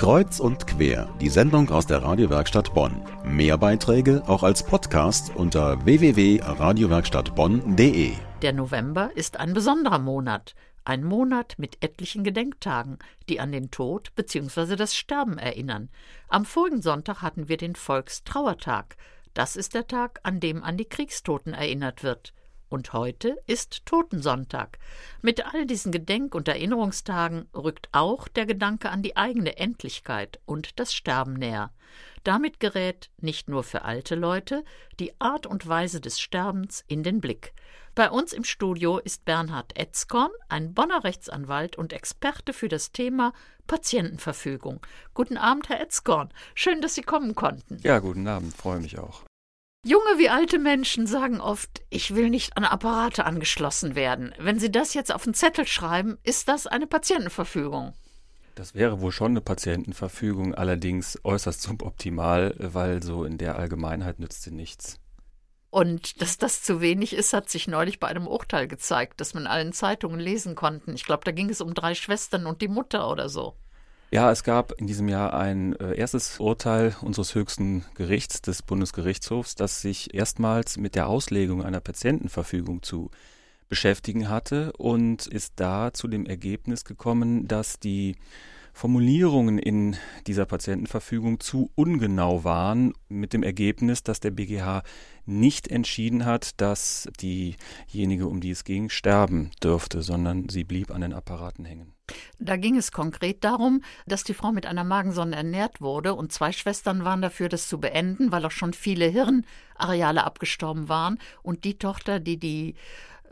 Kreuz und quer, die Sendung aus der Radiowerkstatt Bonn. Mehr Beiträge auch als Podcast unter www.radiowerkstattbonn.de. Der November ist ein besonderer Monat. Ein Monat mit etlichen Gedenktagen, die an den Tod bzw. das Sterben erinnern. Am vorigen Sonntag hatten wir den Volkstrauertag. Das ist der Tag, an dem an die Kriegstoten erinnert wird. Und heute ist Totensonntag. Mit all diesen Gedenk- und Erinnerungstagen rückt auch der Gedanke an die eigene Endlichkeit und das Sterben näher. Damit gerät nicht nur für alte Leute die Art und Weise des Sterbens in den Blick. Bei uns im Studio ist Bernhard Etzkorn, ein Bonner Rechtsanwalt und Experte für das Thema Patientenverfügung. Guten Abend, Herr Etzkorn. Schön, dass Sie kommen konnten. Ja, guten Abend, freue mich auch. Junge wie alte Menschen sagen oft, ich will nicht an Apparate angeschlossen werden. Wenn Sie das jetzt auf einen Zettel schreiben, ist das eine Patientenverfügung. Das wäre wohl schon eine Patientenverfügung, allerdings äußerst suboptimal, weil so in der Allgemeinheit nützt sie nichts. Und dass das zu wenig ist, hat sich neulich bei einem Urteil gezeigt, das man in allen Zeitungen lesen konnten. Ich glaube, da ging es um drei Schwestern und die Mutter oder so. Ja, es gab in diesem Jahr ein äh, erstes Urteil unseres höchsten Gerichts, des Bundesgerichtshofs, das sich erstmals mit der Auslegung einer Patientenverfügung zu beschäftigen hatte und ist da zu dem Ergebnis gekommen, dass die Formulierungen in dieser Patientenverfügung zu ungenau waren, mit dem Ergebnis, dass der BGH nicht entschieden hat, dass diejenige, um die es ging, sterben dürfte, sondern sie blieb an den Apparaten hängen. Da ging es konkret darum, dass die Frau mit einer Magensonde ernährt wurde und zwei Schwestern waren dafür, das zu beenden, weil auch schon viele Hirnareale abgestorben waren und die Tochter, die die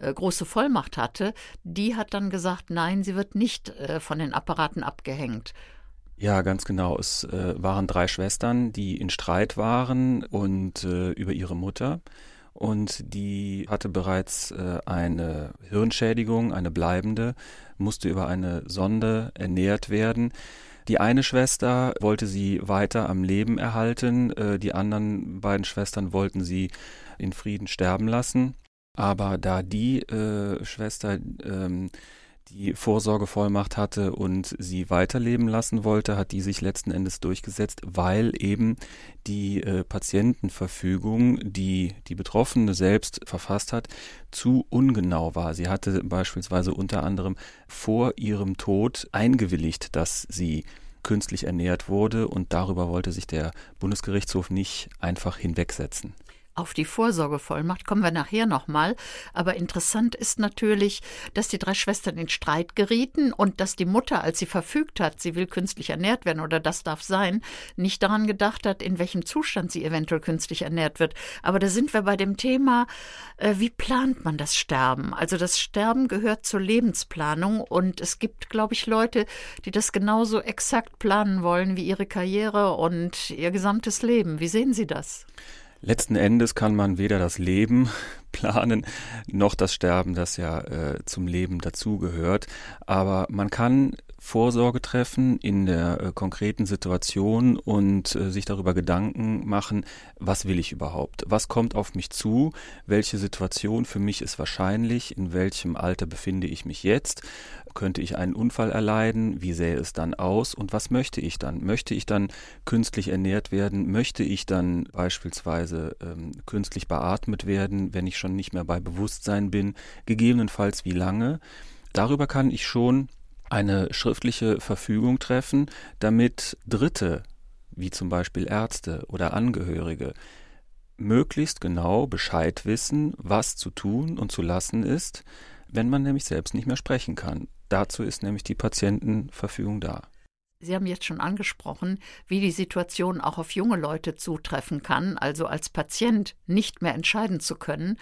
große Vollmacht hatte, die hat dann gesagt, nein, sie wird nicht äh, von den Apparaten abgehängt. Ja, ganz genau. Es äh, waren drei Schwestern, die in Streit waren und äh, über ihre Mutter. Und die hatte bereits äh, eine Hirnschädigung, eine bleibende, musste über eine Sonde ernährt werden. Die eine Schwester wollte sie weiter am Leben erhalten, äh, die anderen beiden Schwestern wollten sie in Frieden sterben lassen. Aber da die äh, Schwester ähm, die Vorsorgevollmacht hatte und sie weiterleben lassen wollte, hat die sich letzten Endes durchgesetzt, weil eben die äh, Patientenverfügung, die die Betroffene selbst verfasst hat, zu ungenau war. Sie hatte beispielsweise unter anderem vor ihrem Tod eingewilligt, dass sie künstlich ernährt wurde und darüber wollte sich der Bundesgerichtshof nicht einfach hinwegsetzen. Auf die Vorsorgevollmacht kommen wir nachher nochmal. Aber interessant ist natürlich, dass die drei Schwestern in Streit gerieten und dass die Mutter, als sie verfügt hat, sie will künstlich ernährt werden oder das darf sein, nicht daran gedacht hat, in welchem Zustand sie eventuell künstlich ernährt wird. Aber da sind wir bei dem Thema, äh, wie plant man das Sterben? Also das Sterben gehört zur Lebensplanung und es gibt, glaube ich, Leute, die das genauso exakt planen wollen wie ihre Karriere und ihr gesamtes Leben. Wie sehen Sie das? Letzten Endes kann man weder das Leben planen noch das Sterben, das ja äh, zum Leben dazugehört. Aber man kann Vorsorge treffen in der äh, konkreten Situation und äh, sich darüber Gedanken machen, was will ich überhaupt? Was kommt auf mich zu? Welche Situation für mich ist wahrscheinlich? In welchem Alter befinde ich mich jetzt? Könnte ich einen Unfall erleiden? Wie sähe es dann aus? Und was möchte ich dann? Möchte ich dann künstlich ernährt werden? Möchte ich dann beispielsweise ähm, künstlich beatmet werden, wenn ich schon nicht mehr bei Bewusstsein bin? Gegebenenfalls wie lange? Darüber kann ich schon eine schriftliche Verfügung treffen, damit Dritte, wie zum Beispiel Ärzte oder Angehörige, möglichst genau Bescheid wissen, was zu tun und zu lassen ist, wenn man nämlich selbst nicht mehr sprechen kann. Dazu ist nämlich die Patientenverfügung da. Sie haben jetzt schon angesprochen, wie die Situation auch auf junge Leute zutreffen kann, also als Patient nicht mehr entscheiden zu können.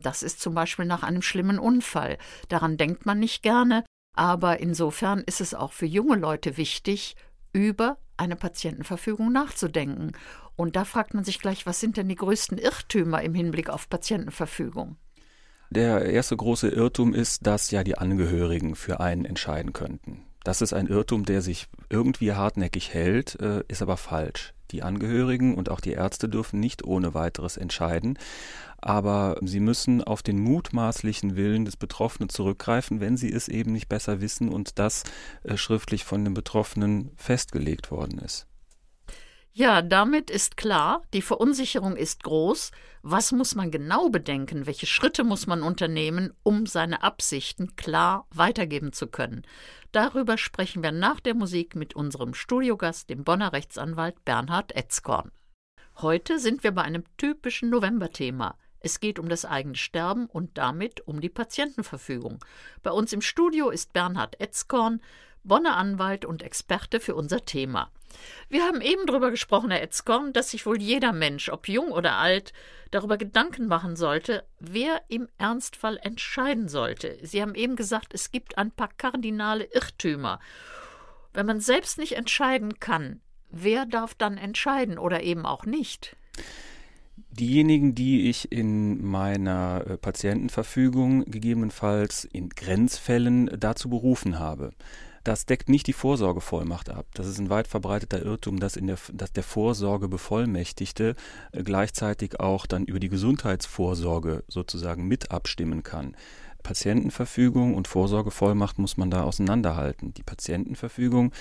Das ist zum Beispiel nach einem schlimmen Unfall. Daran denkt man nicht gerne, aber insofern ist es auch für junge Leute wichtig, über eine Patientenverfügung nachzudenken. Und da fragt man sich gleich, was sind denn die größten Irrtümer im Hinblick auf Patientenverfügung? Der erste große Irrtum ist, dass ja die Angehörigen für einen entscheiden könnten. Das ist ein Irrtum, der sich irgendwie hartnäckig hält, äh, ist aber falsch. Die Angehörigen und auch die Ärzte dürfen nicht ohne weiteres entscheiden, aber sie müssen auf den mutmaßlichen Willen des Betroffenen zurückgreifen, wenn sie es eben nicht besser wissen und das äh, schriftlich von dem Betroffenen festgelegt worden ist. Ja, damit ist klar, die Verunsicherung ist groß. Was muss man genau bedenken? Welche Schritte muss man unternehmen, um seine Absichten klar weitergeben zu können? Darüber sprechen wir nach der Musik mit unserem Studiogast, dem Bonner Rechtsanwalt Bernhard Etzkorn. Heute sind wir bei einem typischen Novemberthema. Es geht um das eigene Sterben und damit um die Patientenverfügung. Bei uns im Studio ist Bernhard Etzkorn, Bonner Anwalt und Experte für unser Thema. Wir haben eben darüber gesprochen, Herr Etzkorn, dass sich wohl jeder Mensch, ob jung oder alt, darüber Gedanken machen sollte, wer im Ernstfall entscheiden sollte. Sie haben eben gesagt, es gibt ein paar kardinale Irrtümer. Wenn man selbst nicht entscheiden kann, wer darf dann entscheiden oder eben auch nicht? Diejenigen, die ich in meiner äh, Patientenverfügung gegebenenfalls in Grenzfällen dazu berufen habe. Das deckt nicht die Vorsorgevollmacht ab. Das ist ein weit verbreiteter Irrtum, dass, in der, dass der Vorsorgebevollmächtigte äh, gleichzeitig auch dann über die Gesundheitsvorsorge sozusagen mit abstimmen kann. Patientenverfügung und Vorsorgevollmacht muss man da auseinanderhalten. Die Patientenverfügung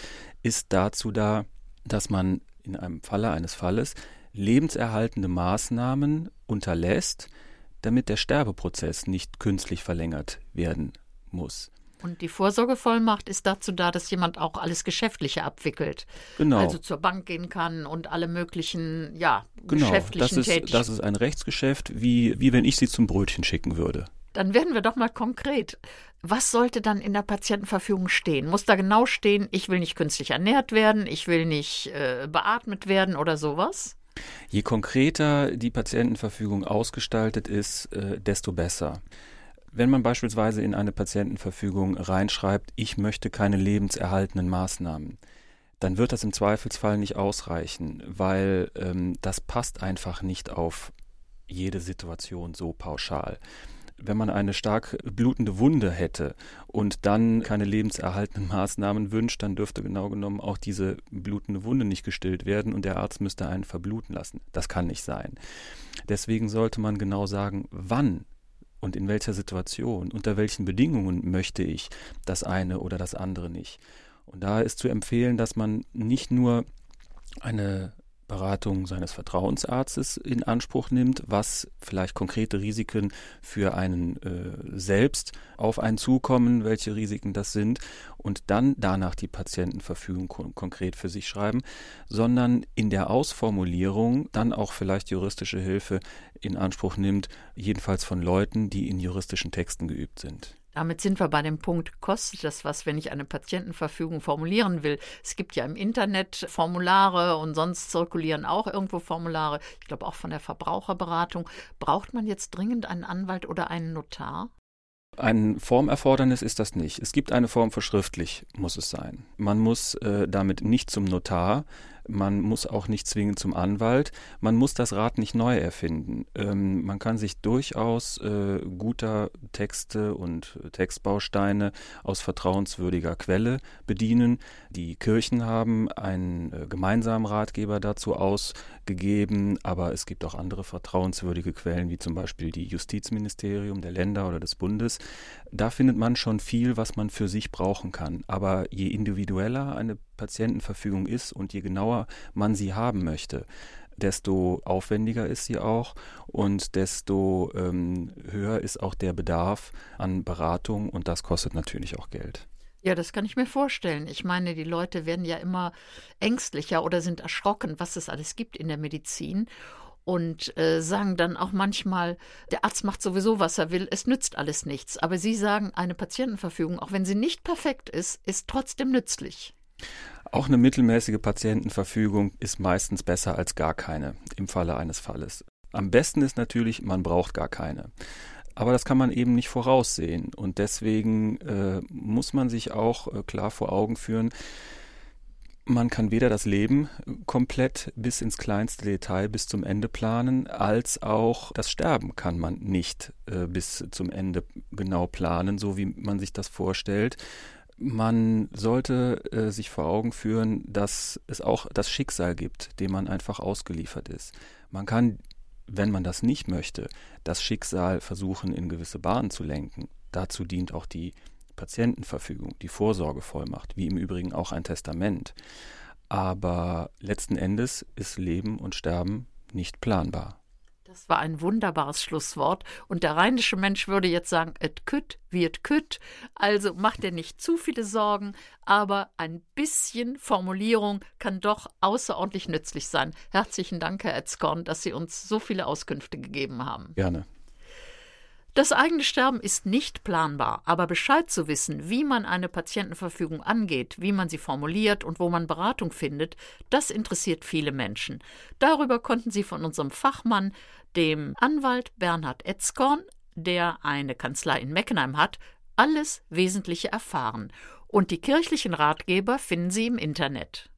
ist dazu da, dass man in einem Falle eines Falles lebenserhaltende Maßnahmen unterlässt, damit der Sterbeprozess nicht künstlich verlängert werden muss. Und die Vorsorgevollmacht ist dazu da, dass jemand auch alles Geschäftliche abwickelt. Genau. Also zur Bank gehen kann und alle möglichen, ja, genau. geschäftlichen das ist, Das ist ein Rechtsgeschäft, wie, wie wenn ich sie zum Brötchen schicken würde. Dann werden wir doch mal konkret. Was sollte dann in der Patientenverfügung stehen? Muss da genau stehen, ich will nicht künstlich ernährt werden, ich will nicht äh, beatmet werden oder sowas? Je konkreter die Patientenverfügung ausgestaltet ist, äh, desto besser. Wenn man beispielsweise in eine Patientenverfügung reinschreibt, ich möchte keine lebenserhaltenden Maßnahmen, dann wird das im Zweifelsfall nicht ausreichen, weil ähm, das passt einfach nicht auf jede Situation so pauschal. Wenn man eine stark blutende Wunde hätte und dann keine lebenserhaltenden Maßnahmen wünscht, dann dürfte genau genommen auch diese blutende Wunde nicht gestillt werden und der Arzt müsste einen verbluten lassen. Das kann nicht sein. Deswegen sollte man genau sagen, wann und in welcher Situation, unter welchen Bedingungen möchte ich das eine oder das andere nicht. Und da ist zu empfehlen, dass man nicht nur eine Beratung seines Vertrauensarztes in Anspruch nimmt, was vielleicht konkrete Risiken für einen äh, selbst auf einen zukommen, welche Risiken das sind, und dann danach die Patientenverfügung kon konkret für sich schreiben, sondern in der Ausformulierung dann auch vielleicht juristische Hilfe in Anspruch nimmt, jedenfalls von Leuten, die in juristischen Texten geübt sind. Damit sind wir bei dem Punkt, kostet das was, wenn ich eine Patientenverfügung formulieren will? Es gibt ja im Internet Formulare und sonst zirkulieren auch irgendwo Formulare. Ich glaube auch von der Verbraucherberatung. Braucht man jetzt dringend einen Anwalt oder einen Notar? Ein Formerfordernis ist das nicht. Es gibt eine Form für schriftlich, muss es sein. Man muss äh, damit nicht zum Notar, man muss auch nicht zwingend zum Anwalt, man muss das Rad nicht neu erfinden. Ähm, man kann sich durchaus äh, guter Texte und Textbausteine aus vertrauenswürdiger Quelle bedienen. Die Kirchen haben einen äh, gemeinsamen Ratgeber dazu ausgegeben, aber es gibt auch andere vertrauenswürdige Quellen, wie zum Beispiel die Justizministerium der Länder oder des Bundes. Da findet man schon viel, was man für sich brauchen kann. Aber je individueller eine Patientenverfügung ist und je genauer man sie haben möchte, desto aufwendiger ist sie auch und desto ähm, höher ist auch der Bedarf an Beratung und das kostet natürlich auch Geld. Ja, das kann ich mir vorstellen. Ich meine, die Leute werden ja immer ängstlicher oder sind erschrocken, was es alles gibt in der Medizin und äh, sagen dann auch manchmal, der Arzt macht sowieso, was er will, es nützt alles nichts. Aber Sie sagen, eine Patientenverfügung, auch wenn sie nicht perfekt ist, ist trotzdem nützlich. Auch eine mittelmäßige Patientenverfügung ist meistens besser als gar keine im Falle eines Falles. Am besten ist natürlich, man braucht gar keine. Aber das kann man eben nicht voraussehen. Und deswegen äh, muss man sich auch äh, klar vor Augen führen, man kann weder das Leben komplett bis ins kleinste Detail bis zum Ende planen, als auch das Sterben kann man nicht äh, bis zum Ende genau planen, so wie man sich das vorstellt Man sollte äh, sich vor Augen führen, dass es auch das Schicksal gibt, dem man einfach ausgeliefert ist. Man kann, wenn man das nicht möchte, das Schicksal versuchen, in gewisse Bahnen zu lenken. Dazu dient auch die Patientenverfügung, die Vorsorgevollmacht, wie im Übrigen auch ein Testament. Aber letzten Endes ist Leben und Sterben nicht planbar. Das war ein wunderbares Schlusswort. Und der rheinische Mensch würde jetzt sagen, et kütt et kütt. Also macht er nicht zu viele Sorgen, aber ein bisschen Formulierung kann doch außerordentlich nützlich sein. Herzlichen Dank, Herr Etzkorn, dass Sie uns so viele Auskünfte gegeben haben. Gerne. Das eigene Sterben ist nicht planbar, aber Bescheid zu wissen, wie man eine Patientenverfügung angeht, wie man sie formuliert und wo man Beratung findet, das interessiert viele Menschen. Darüber konnten Sie von unserem Fachmann, dem Anwalt Bernhard Etzkorn, der eine Kanzlei in Meckenheim hat, alles Wesentliche erfahren. Und die kirchlichen Ratgeber finden Sie im Internet.